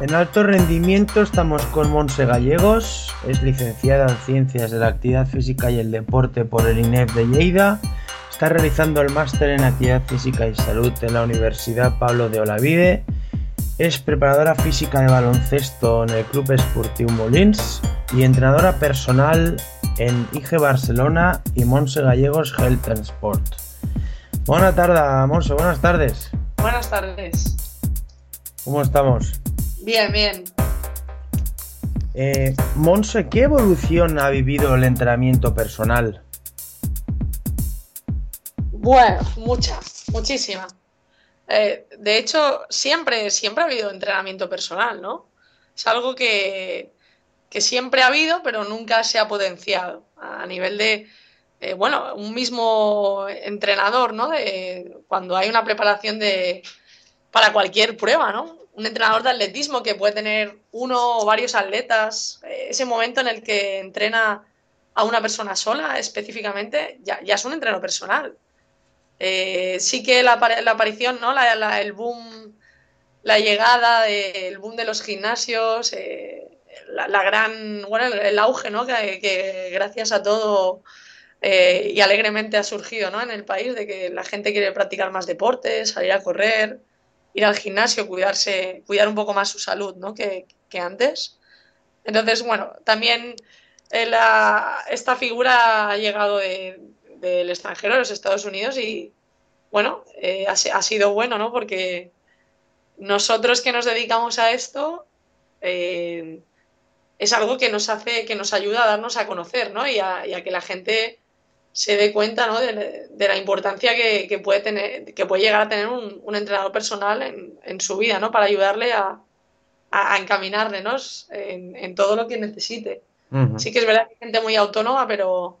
En alto rendimiento estamos con Monse Gallegos, es licenciada en Ciencias de la Actividad Física y el Deporte por el INEF de Lleida, está realizando el máster en Actividad Física y Salud en la Universidad Pablo de Olavide, es preparadora física de baloncesto en el Club Esportiu Molins y entrenadora personal en IG Barcelona y Monse Gallegos Health and Sport. Buenas tardes, Monse, buenas tardes. Buenas tardes. ¿Cómo estamos? Bien, bien. Eh, Monse, ¿qué evolución ha vivido el entrenamiento personal? Bueno, mucha, muchísima. Eh, de hecho, siempre, siempre ha habido entrenamiento personal, ¿no? Es algo que, que siempre ha habido, pero nunca se ha potenciado a nivel de, eh, bueno, un mismo entrenador, ¿no? De, cuando hay una preparación de, para cualquier prueba, ¿no? Un entrenador de atletismo que puede tener uno o varios atletas, eh, ese momento en el que entrena a una persona sola específicamente, ya, ya es un entreno personal. Eh, sí que la, aparición, ¿no? La, el boom, la llegada, del boom de los gimnasios, eh, la, gran, bueno, el, el auge, ¿no? Que, que, gracias a todo eh, y alegremente ha surgido, ¿no? En el país de que la gente quiere practicar más deportes, salir a correr, ir al gimnasio, cuidarse, cuidar un poco más su salud, ¿no? Que, antes. Entonces, bueno, también eh, esta figura ha llegado de, del extranjero, de los Estados Unidos, y bueno, eh, ha, sido bueno, ¿no? Porque nosotros que nos dedicamos a esto, eh, es algo que nos hace, que nos ayuda a darnos a conocer, ¿no? Y a que la gente se dé cuenta ¿no? de, de, la importancia que, que, puede tener, que puede llegar a tener un, un entrenador personal en, en, su vida, ¿no? Para ayudarle a, a, a encaminarle ¿no? en, en, todo lo que necesite. Uh -huh. Sí que es verdad que hay gente muy autónoma, pero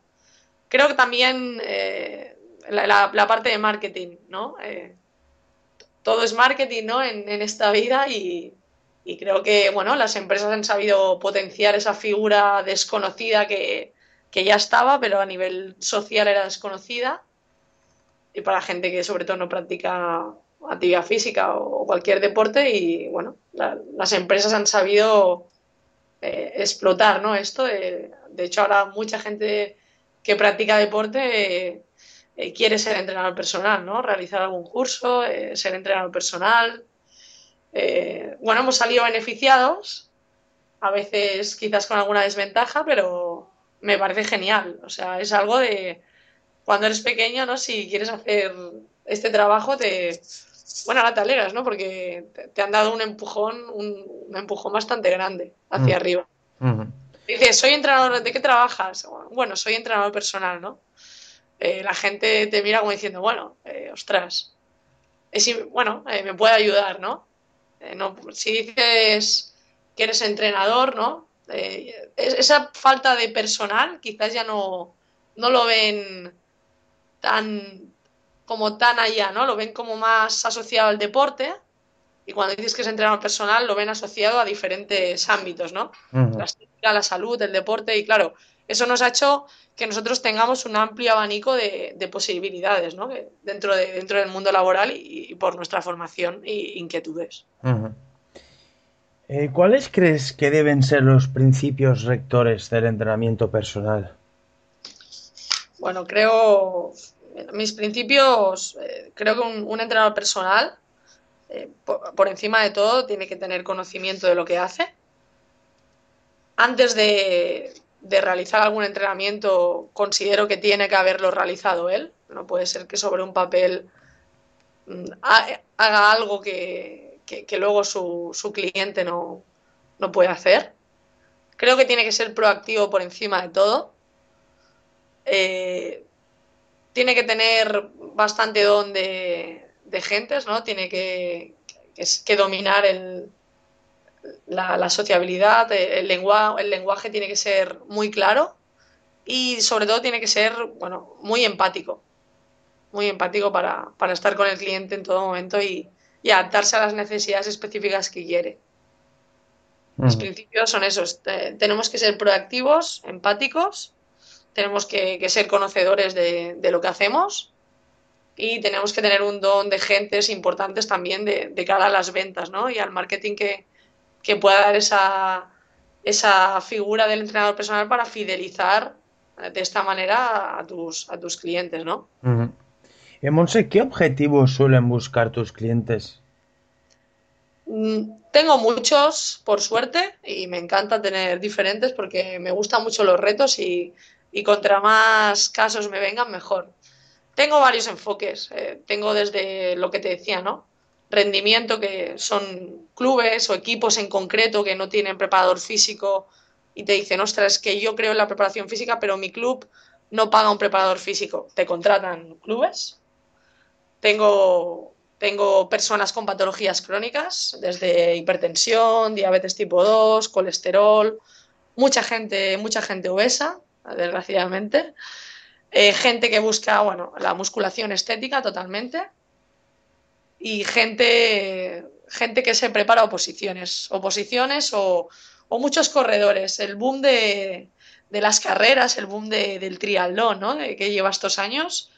creo que también eh, la, la, la, parte de marketing, ¿no? Eh, todo es marketing, ¿no? En, en esta vida y, y, creo que, bueno, las empresas han sabido potenciar esa figura desconocida que, que ya estaba, pero a nivel social era desconocida. Y para gente que sobre todo no practica actividad física o cualquier deporte, y bueno, la, las empresas han sabido eh, explotar ¿no? esto. Eh, de hecho, ahora mucha gente que practica deporte eh, quiere ser entrenador personal, ¿no? Realizar algún curso, ser entrenador personal. Bueno, hemos salido beneficiados, a veces quizás con alguna desventaja, pero me parece genial. O sea, es algo de cuando eres pequeño, ¿no? Si quieres hacer este trabajo, te. Bueno, ahora te alegras, ¿no? Porque te han dado un empujón, un, un empujón bastante grande hacia mm. arriba. Mm. Dices, soy entrenador, ¿de qué trabajas? Bueno, soy entrenador personal, ¿no? Eh, la gente te mira como diciendo, bueno, eh, ostras, es, bueno, eh, me puede ayudar, ¿no? ¿no? Si dices que eres entrenador, ¿no? Eh, esa falta de personal quizás ya no, no lo ven tan como tan allá, ¿no? Lo ven como más asociado al deporte y cuando dices que es entrenador personal lo ven asociado a diferentes ámbitos, ¿no? Uh -huh. La estética, la salud, el deporte y claro, eso nos ha hecho que nosotros tengamos un amplio abanico de, de posibilidades, ¿no? Dentro, de, dentro del mundo laboral y, y por nuestra formación e inquietudes. Uh -huh. Eh, ¿Cuáles crees que deben ser los principios rectores del entrenamiento personal? Bueno, creo, mis principios, eh, creo que un, entrenador personal, eh, por, por, encima de todo, tiene que tener conocimiento de lo que hace. Antes de, de realizar algún entrenamiento, considero que tiene que haberlo realizado él. No puede ser que sobre un papel mm, haga algo que, que, luego su, su cliente no, no, puede hacer. Creo que tiene que ser proactivo por encima de todo. Eh, tiene que tener bastante don de, de gentes, ¿no? Tiene que, que, dominar el, la, sociabilidad, el, el lenguaje tiene que ser muy claro y sobre todo tiene que ser, bueno, muy empático muy empático para, estar con el cliente en todo momento y, adaptarse a las necesidades específicas que quiere. Los principios son esos. tenemos que ser proactivos, empáticos, tenemos que, ser conocedores de, lo que hacemos y tenemos que tener un don de gentes importantes también de, cara a las ventas ¿no? y al marketing que, pueda dar esa, esa figura del entrenador personal para fidelizar de esta manera a tus, a tus clientes, ¿no? Eh, Monse, ¿qué objetivos suelen buscar tus clientes? Mm, tengo muchos, por suerte, y me encanta tener diferentes porque me gustan mucho los retos y, contra más casos me vengan, mejor. Tengo varios enfoques. Eh, tengo desde lo que te decía, ¿no? Rendimiento, que son clubes o equipos en concreto que no tienen preparador físico y te dicen, ostras, es que yo creo en la preparación física, pero mi club no paga un preparador físico. Te contratan clubes tengo, tengo personas con patologías crónicas, desde hipertensión, diabetes tipo 2, colesterol, mucha gente, mucha gente obesa, desgraciadamente. Eh, gente que busca, bueno, la musculación estética totalmente. Y gente, gente que se prepara oposiciones, oposiciones o, muchos corredores. El boom de, de las carreras, el boom de, del triatlón, ¿no? que lleva estos años,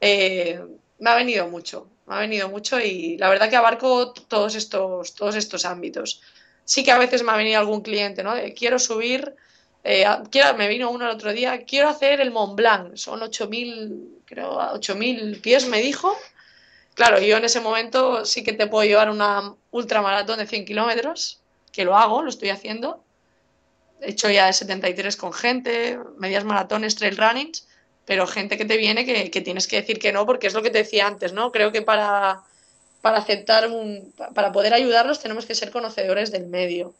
eh, me ha venido mucho, me ha venido mucho y la verdad que abarco todos estos, todos estos ámbitos. Sí que a veces me ha venido algún cliente, ¿no? Quiero subir, eh, quiero, me vino uno el otro día, quiero hacer el Mont Blanc, son 8.000, creo, 8.000 pies, me dijo. Claro, yo en ese momento sí que te puedo llevar una ultramaratón de 100 kilómetros, que lo hago, lo estoy haciendo. He hecho ya de 73 con gente, medias maratones, trail runnings pero gente que te viene que, tienes que decir que no, porque es lo que te decía antes, ¿no? Creo que para, para aceptar un, para poder ayudarlos tenemos que ser conocedores del medio.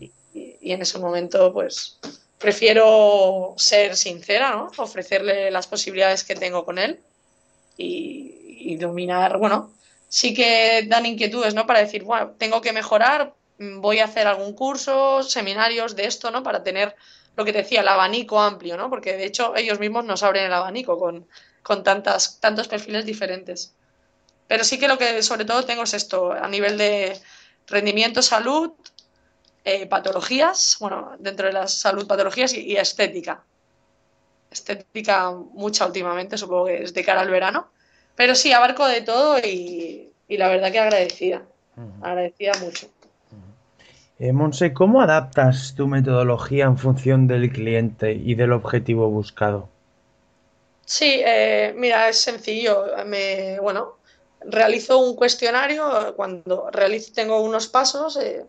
y, en ese momento, pues, prefiero ser sincera, ¿no? Ofrecerle las posibilidades que tengo con él y, dominar, bueno, sí que dan inquietudes, ¿no? Para decir, bueno, tengo que mejorar, voy a hacer algún curso, seminarios de esto, ¿no? Para tener lo que te decía, el abanico amplio, ¿no? Porque de hecho ellos mismos nos abren el abanico con, con tantas, tantos perfiles diferentes. Pero sí que lo que sobre todo tengo es esto, a nivel de rendimiento, salud, eh, patologías, bueno, dentro de la salud, patologías y, estética. Estética mucha últimamente, supongo que es de cara al verano. Pero sí, abarco de todo y, la verdad que agradecida. Agradecida mucho. Eh, Monse, ¿cómo adaptas tu metodología en función del cliente y del objetivo buscado? Sí, eh, mira, es sencillo. Me, bueno, realizo un cuestionario. Cuando realizo, tengo unos pasos. Eh,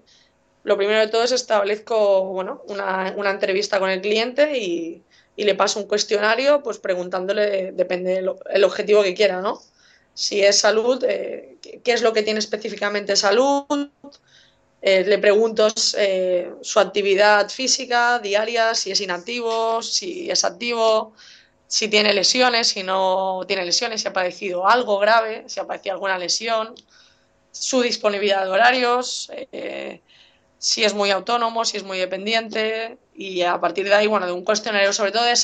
lo primero de todo es establezco bueno, una, entrevista con el cliente y, le paso un cuestionario, pues preguntándole, depende del objetivo que quiera, ¿no? Si es salud, ¿qué es lo que tiene específicamente salud? Eh, le pregunto eh, su actividad física diaria, si es inactivo, si es activo, si tiene lesiones, si no tiene lesiones, si ha padecido algo grave, si ha padecido alguna lesión, su disponibilidad de horarios, eh, si es muy autónomo, si es muy dependiente y a partir de ahí, bueno, de un cuestionario sobre todo de,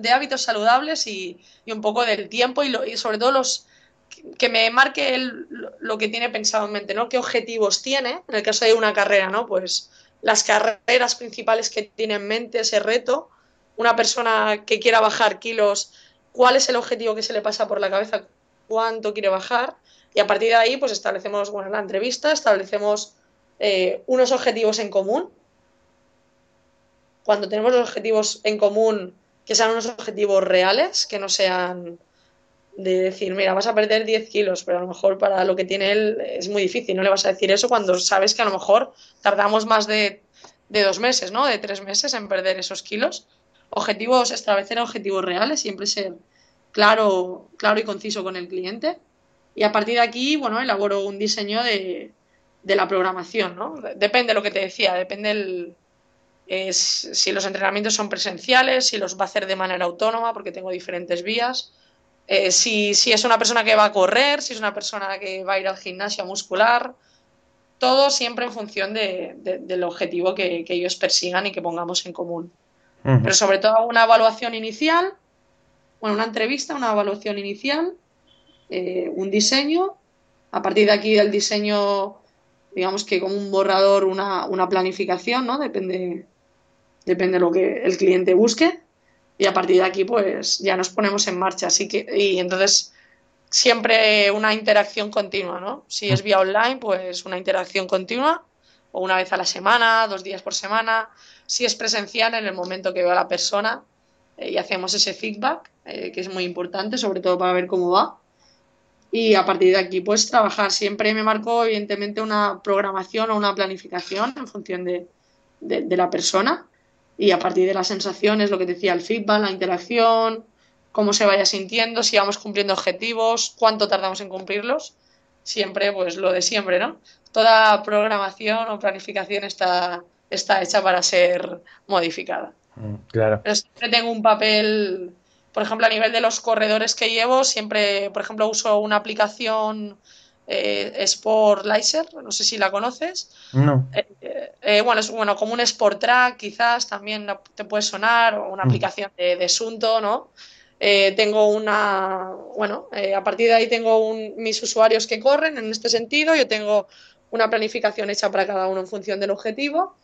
de hábitos saludables y, un poco del tiempo y, y sobre todo los que me marque lo que tiene pensado en mente, ¿no? ¿Qué objetivos tiene? En el caso de una carrera, ¿no? Pues las carreras principales que tiene en mente, ese reto. Una persona que quiera bajar kilos, ¿cuál es el objetivo que se le pasa por la cabeza? ¿Cuánto quiere bajar? Y a partir de ahí, pues establecemos, bueno, la entrevista, establecemos eh, unos objetivos en común. Cuando tenemos los objetivos en común, que sean unos objetivos reales, que no sean de decir, mira, vas a perder 10 kilos, pero a lo mejor para lo que tiene él es muy difícil, no le vas a decir eso cuando sabes que a lo mejor tardamos más de, dos meses, ¿no? De tres meses en perder esos kilos. Objetivos, establecer objetivos reales, siempre ser claro, claro y conciso con el cliente. Y a partir de aquí, bueno, elaboro un diseño de, de la programación, ¿no? Depende de lo que te decía, depende el, si los entrenamientos son presenciales, si los va a hacer de manera autónoma, porque tengo diferentes vías. Eh, si, si, es una persona que va a correr, si es una persona que va a ir al gimnasio muscular, todo siempre en función de, de, del objetivo que, que, ellos persigan y que pongamos en común. Uh -huh. Pero sobre todo una evaluación inicial, bueno, una entrevista, una evaluación inicial, eh, un diseño, a partir de aquí del diseño, digamos que como un borrador, una, una planificación, ¿no? Depende, depende de lo que el cliente busque y a partir de aquí pues ya nos ponemos en marcha. Así que y entonces siempre una interacción continua no si es vía online pues una interacción continua o una vez a la semana dos días por semana. Si es presencial en el momento que veo a la persona eh, y hacemos ese feedback eh, que es muy importante sobre todo para ver cómo va. Y a partir de aquí pues trabajar. Siempre me marco evidentemente una programación o una planificación en función de, de la persona y a partir de las sensaciones, lo que decía, el feedback, la interacción, cómo se vaya sintiendo, si vamos cumpliendo objetivos, cuánto tardamos en cumplirlos, siempre pues lo de siempre, ¿no? Toda programación o planificación está, está hecha para ser modificada. Claro. Pero siempre tengo un papel, por ejemplo, a nivel de los corredores que llevo, siempre, por ejemplo, uso una aplicación eh, Sport Laser, no sé si la conoces. No. Eh, eh, bueno, es bueno, como un Sport Track, quizás también te puede sonar, o una mm. aplicación de, de, Sunto, ¿no? Tengo una, bueno, a partir de ahí tengo un, mis usuarios que corren en este sentido, yo tengo una planificación hecha para cada uno en función del objetivo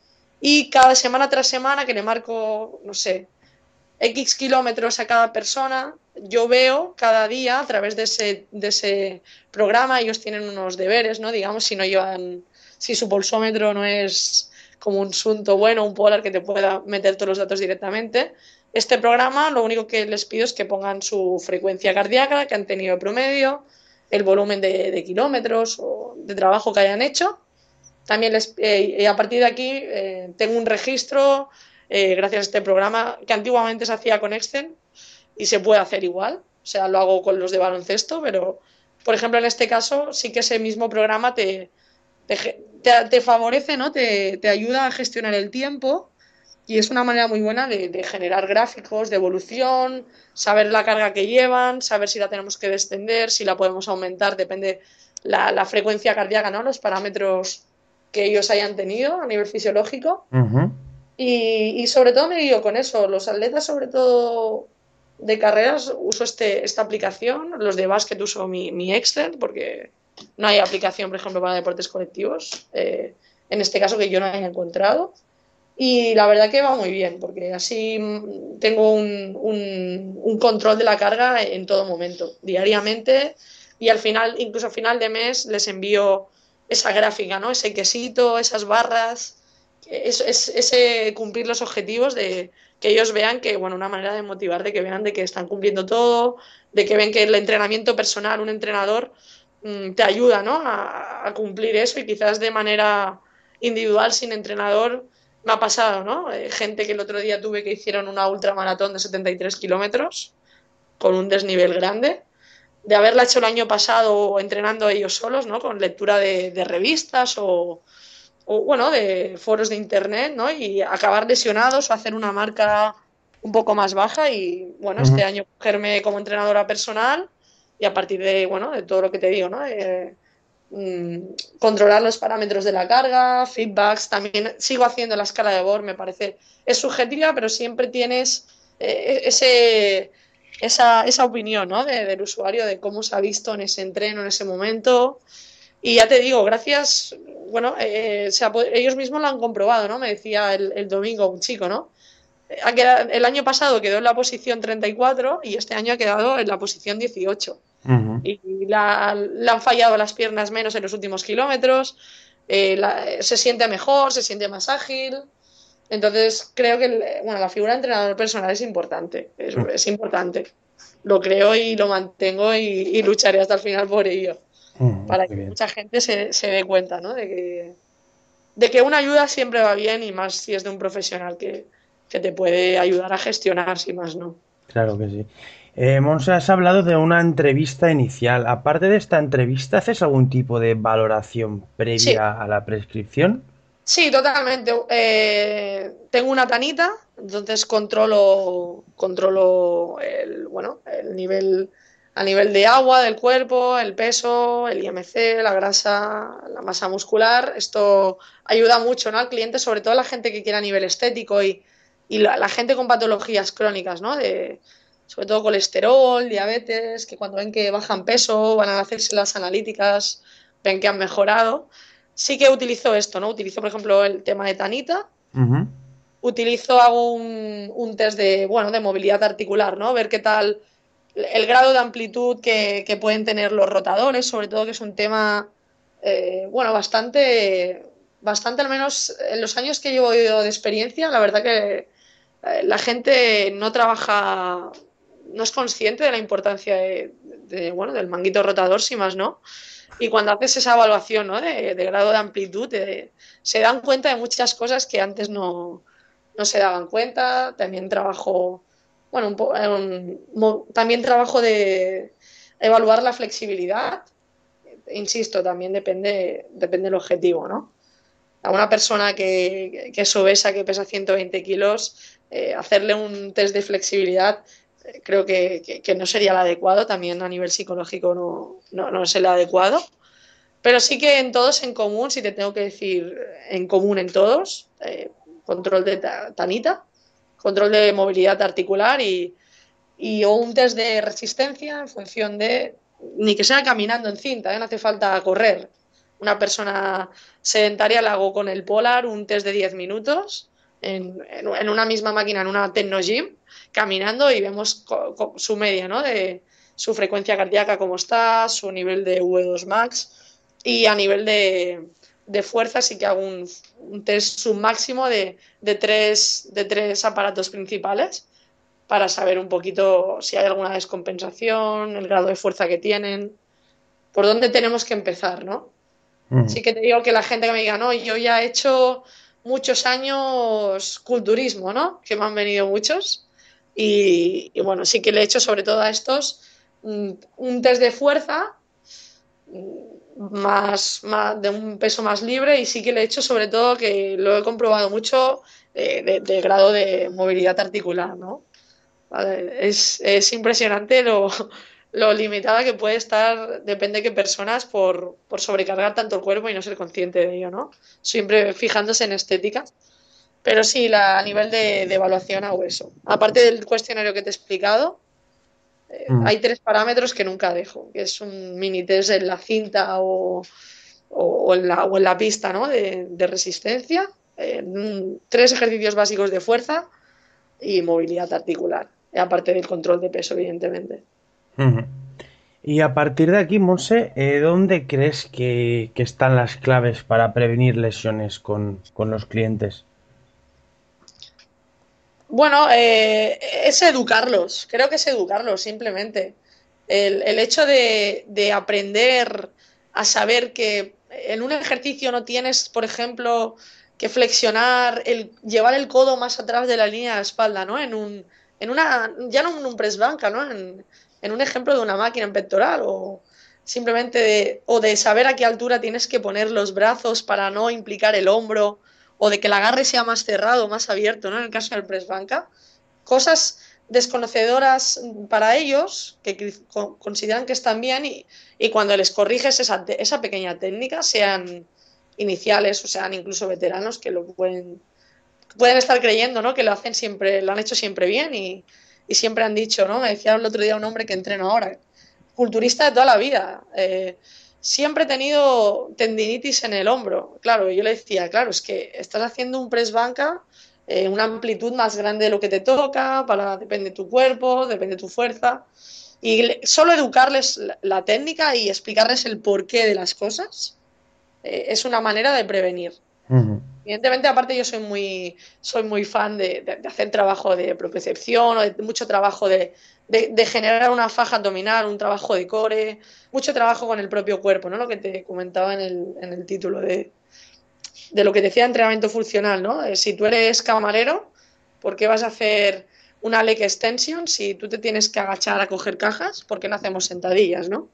y cada semana tras semana que le marco, no sé, X kilómetros a cada persona, yo veo cada día a través de ese, de ese programa, ellos tienen unos deberes, ¿no? Digamos, si no llevan, si su pulsómetro no es como un sunto bueno, un polar que te pueda meter todos los datos directamente. Este programa lo único que les pido es que pongan su frecuencia cardíaca que han tenido promedio, el volumen de, de kilómetros o de trabajo que hayan hecho. También les, eh, a partir de aquí eh, tengo un registro eh, gracias a este programa que antiguamente se hacía con Excel y se puede hacer igual. O sea, lo hago con los de baloncesto, pero por ejemplo en este caso sí que ese mismo programa te, te, te, favorece, ¿no? Te, te, ayuda a gestionar el tiempo y es una manera muy buena de, de, generar gráficos de evolución, saber la carga que llevan, saber si la tenemos que descender, si la podemos aumentar, depende la, la frecuencia cardíaca, ¿no? Los parámetros que ellos hayan tenido a nivel fisiológico. Y, y, sobre todo me guío con eso. Los atletas, sobre todo de carreras, uso este, esta aplicación. Los de básquet uso mi, mi, Excel, porque no hay aplicación, por ejemplo, para deportes colectivos. Eh, en este caso que yo no haya encontrado. Y la verdad que va muy bien, porque así tengo un, un, un control de la carga en todo momento, diariamente. Y al final, incluso a final de mes, les envío esa gráfica, ¿no? Ese quesito, esas barras es, es, ese cumplir los objetivos de que ellos vean que, bueno, una manera de motivar, de que vean de que están cumpliendo todo, de que ven que el entrenamiento personal, un entrenador, mmm, te ayuda, ¿no? A, cumplir eso y quizás de manera individual, sin entrenador, me ha pasado, ¿no? Eh, gente que el otro día tuve que hicieron una ultramaratón de 73 kilómetros con un desnivel grande, de haberla hecho el año pasado entrenando ellos solos, ¿no? Con lectura de revistas o, o bueno, de foros de internet, ¿no? Y acabar lesionados o hacer una marca un poco más baja y, bueno, uh -huh. este año cogerme como entrenadora personal y a partir de, bueno, de todo lo que te digo, ¿no? De, mmm, controlar los parámetros de la carga, feedbacks, también sigo haciendo la escala de Bohr, me parece, es subjetiva, pero siempre tienes eh, ese, esa, esa opinión, ¿no? De, del usuario, de cómo se ha visto en ese entreno, en ese momento. Y ya te digo, gracias, bueno, eh, se ha, ellos mismos lo han comprobado, ¿no? Me decía el, el domingo un chico, ¿no? Ha quedado, el año pasado quedó en la posición 34 y este año ha quedado en la posición 18. Uh -huh. Y la, le han fallado las piernas menos en los últimos kilómetros, eh, la, se siente mejor, se siente más ágil. Entonces creo que bueno, la figura de entrenador personal es importante, es, uh -huh. es importante. Lo creo y lo mantengo y, y lucharé hasta el final por ello para que bien. mucha gente se, se dé cuenta, ¿no? De que, de que una ayuda siempre va bien y más si es de un profesional que, que te puede ayudar a gestionar, si más no. Claro que sí. Eh, Monse, has hablado de una entrevista inicial. Aparte de esta entrevista, ¿haces algún tipo de valoración previa Sí. a la prescripción? Sí, totalmente. Eh, tengo una tanita, entonces controlo, controlo el, bueno, el nivel a nivel de agua del cuerpo, el peso, el IMC, la grasa, la masa muscular. Esto ayuda mucho, ¿no? al cliente, sobre todo la gente que quiere a nivel estético y, y la, la gente con patologías crónicas, ¿no? De, sobre todo colesterol, diabetes, que cuando ven que bajan peso, van a hacerse las analíticas, ven que han mejorado. Sí que utilizo esto, ¿no? Utilizo, por ejemplo, el tema de Tanita, utilizo, hago un, un test de, bueno, de movilidad articular, ¿no? Ver qué tal el grado de amplitud que, pueden tener los rotadores, sobre todo que es un tema, eh, bueno, bastante, bastante al menos en los años que llevo de experiencia, la verdad que eh, la gente no trabaja, no es consciente de la importancia de, bueno, del manguito rotador, si más no. Y cuando haces esa evaluación ¿no? de, grado de amplitud, de, se dan cuenta de muchas cosas que antes no, no se daban cuenta. También trabajo, bueno, un, también trabajo de evaluar la flexibilidad. Insisto, también depende, depende del objetivo, ¿no? A una persona que, que es obesa, que pesa 120 kilos, eh, hacerle un test de flexibilidad eh, creo que, que, no sería el adecuado, también a nivel psicológico no, no, no, es el adecuado. Pero sí que en todos en común, si te tengo que decir en común en todos, eh, control de tanita, control de movilidad articular y, y, o un test de resistencia en función de, ni que sea caminando en cinta, ¿eh? no hace falta correr. Una persona sedentaria la hago con el Polar, un test de 10 minutos en, en, una misma máquina, en una Tecnogym, caminando y vemos su media, ¿no? De su frecuencia cardíaca, cómo está, su nivel de V2 max y a nivel de, de fuerza sí que hago un, un test submáximo de, de, tres, de tres aparatos principales para saber un poquito si hay alguna descompensación, el grado de fuerza que tienen, por dónde tenemos que empezar, ¿no? Mm. Sí que te digo que la gente que me diga, no, yo ya he hecho muchos años culturismo, ¿no? Que me han venido muchos. Y, y, bueno, sí que le he hecho sobre todo a estos mm, un test de fuerza mm, más, más, de un peso más libre y sí que le he hecho sobre todo que lo he comprobado mucho de, de, grado de movilidad articular, ¿no? Es, es, impresionante lo, lo, limitada que puede estar, depende de qué personas, por, por, sobrecargar tanto el cuerpo y no ser consciente de ello, ¿no? Siempre fijándose en estética. Pero sí, a nivel de, de, evaluación hago eso. Aparte del cuestionario que te he explicado, eh, mm. hay tres parámetros que nunca dejo, que es un mini test en la cinta o, o, o, en, la, o en, la, pista ¿no? de, de resistencia, eh, tres ejercicios básicos de fuerza y movilidad articular, aparte del control de peso, evidentemente. Y a partir de aquí, Monse, eh, ¿dónde crees que, que, están las claves para prevenir lesiones con, con los clientes? Bueno, eh, es educarlos, creo que es educarlos simplemente. El, el hecho de, de, aprender a saber que en un ejercicio no tienes, por ejemplo, que flexionar, el, llevar el codo más atrás de la línea de espalda, ¿no? En un, en una, ya no en un press banca, ¿no? En, en un ejemplo de una máquina en pectoral o simplemente de, o de saber a qué altura tienes que poner los brazos para no implicar el hombro o de que el agarre sea más cerrado, más abierto, ¿no? En el caso del press banca. Cosas desconocedoras para ellos que consideran que están bien y, y cuando les corriges esa, esa, pequeña técnica, sean iniciales o sean incluso veteranos que lo pueden, pueden estar creyendo, ¿no? Que lo hacen siempre, lo han hecho siempre bien y, y siempre han dicho, ¿no? Me decía el otro día un hombre que entrena ahora, culturista de toda la vida. Eh, siempre he tenido tendinitis en el hombro. Claro, yo le decía, claro, es que estás haciendo un press banca, eh, una amplitud más grande de lo que te toca, para, depende de tu cuerpo, depende de tu fuerza. Y solo educarles la, la técnica y explicarles el porqué de las cosas eh, es una manera de prevenir. Uh -huh. Evidentemente, aparte, yo soy muy, soy muy fan de, de, de hacer trabajo de propiocepción o de mucho trabajo de, de, generar una faja abdominal, un trabajo de core, mucho trabajo con el propio cuerpo, ¿no? Lo que te comentaba en el, en el título de, de lo que decía entrenamiento funcional, ¿no? Si tú eres camarero, ¿por qué vas a hacer una leg extension si tú te tienes que agachar a coger cajas, porque no hacemos sentadillas, ¿no?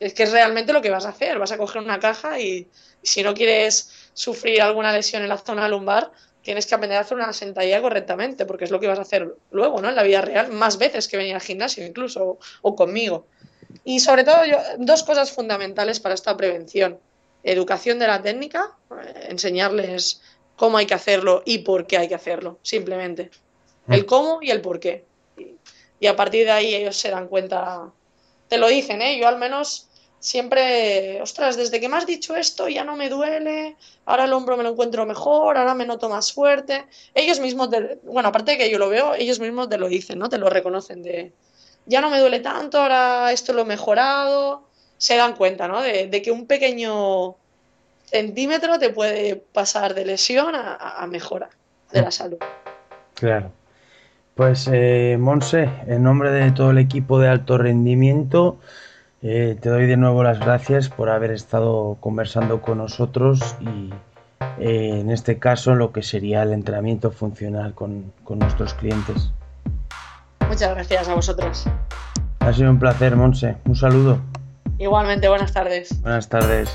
Es que es realmente lo que vas a hacer, vas a coger una caja y, si no quieres sufrir alguna lesión en la zona lumbar, tienes que aprender a hacer una sentadilla correctamente, porque es lo que vas a hacer luego, ¿no? En la vida real, más veces que venir al gimnasio incluso, o, conmigo. Y sobre todo, dos cosas fundamentales para esta prevención. Educación de la técnica, eh, enseñarles cómo hay que hacerlo y por qué hay que hacerlo, simplemente. El mm. cómo y el por qué. Y, a partir de ahí ellos se dan cuenta, te lo dicen, ¿eh? Yo al menos siempre, ostras, desde que me has dicho esto ya no me duele, ahora el hombro me lo encuentro mejor, ahora me noto más fuerte. Ellos mismos, bueno, aparte de que yo lo veo, ellos mismos te lo dicen, ¿no? Te lo reconocen de, ya no me duele tanto, ahora esto lo he mejorado. Se dan cuenta, ¿no? De, que un pequeño centímetro te puede pasar de lesión a mejora de la salud. Claro. Pues eh, Monse, en nombre de todo el equipo de alto rendimiento, eh, te doy de nuevo las gracias por haber estado conversando con nosotros y eh, en este caso lo que sería el entrenamiento funcional con, con nuestros clientes. Muchas gracias a vosotros. Ha sido un placer, Monse. Un saludo. Igualmente, buenas tardes. Buenas tardes.